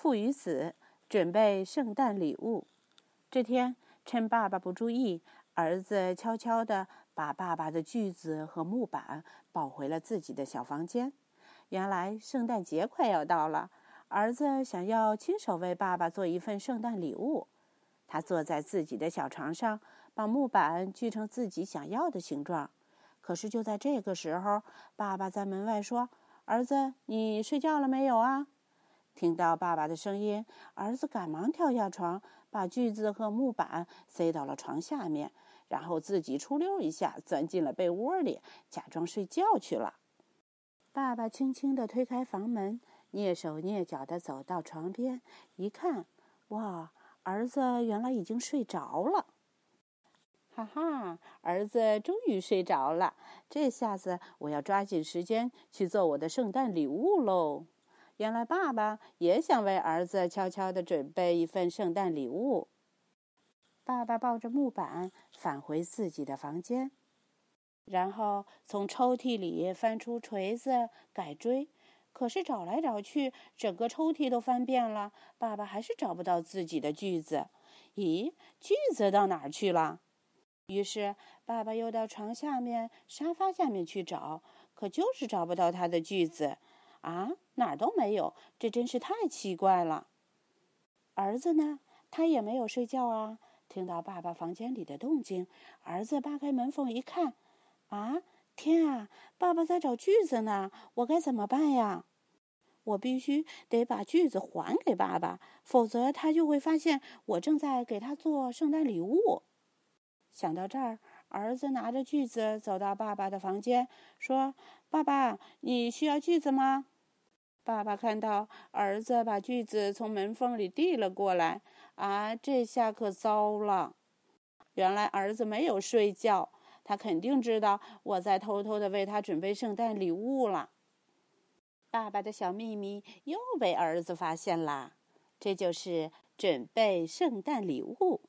父与子准备圣诞礼物。这天，趁爸爸不注意，儿子悄悄地把爸爸的锯子和木板抱回了自己的小房间。原来，圣诞节快要到了，儿子想要亲手为爸爸做一份圣诞礼物。他坐在自己的小床上，把木板锯成自己想要的形状。可是，就在这个时候，爸爸在门外说：“儿子，你睡觉了没有啊？”听到爸爸的声音，儿子赶忙跳下床，把锯子和木板塞到了床下面，然后自己出溜一下钻进了被窝里，假装睡觉去了。爸爸轻轻地推开房门，蹑手蹑脚地走到床边，一看，哇！儿子原来已经睡着了，哈哈！儿子终于睡着了，这下子我要抓紧时间去做我的圣诞礼物喽。原来爸爸也想为儿子悄悄地准备一份圣诞礼物。爸爸抱着木板返回自己的房间，然后从抽屉里翻出锤子、改锥。可是找来找去，整个抽屉都翻遍了，爸爸还是找不到自己的锯子。咦，锯子到哪儿去了？于是爸爸又到床下面、沙发下面去找，可就是找不到他的锯子。啊，哪儿都没有，这真是太奇怪了。儿子呢？他也没有睡觉啊。听到爸爸房间里的动静，儿子扒开门缝一看，啊！天啊！爸爸在找锯子呢，我该怎么办呀？我必须得把锯子还给爸爸，否则他就会发现我正在给他做圣诞礼物。想到这儿，儿子拿着锯子走到爸爸的房间，说：“爸爸，你需要锯子吗？”爸爸看到儿子把锯子从门缝里递了过来，啊，这下可糟了！原来儿子没有睡觉。他肯定知道我在偷偷的为他准备圣诞礼物了。爸爸的小秘密又被儿子发现啦，这就是准备圣诞礼物。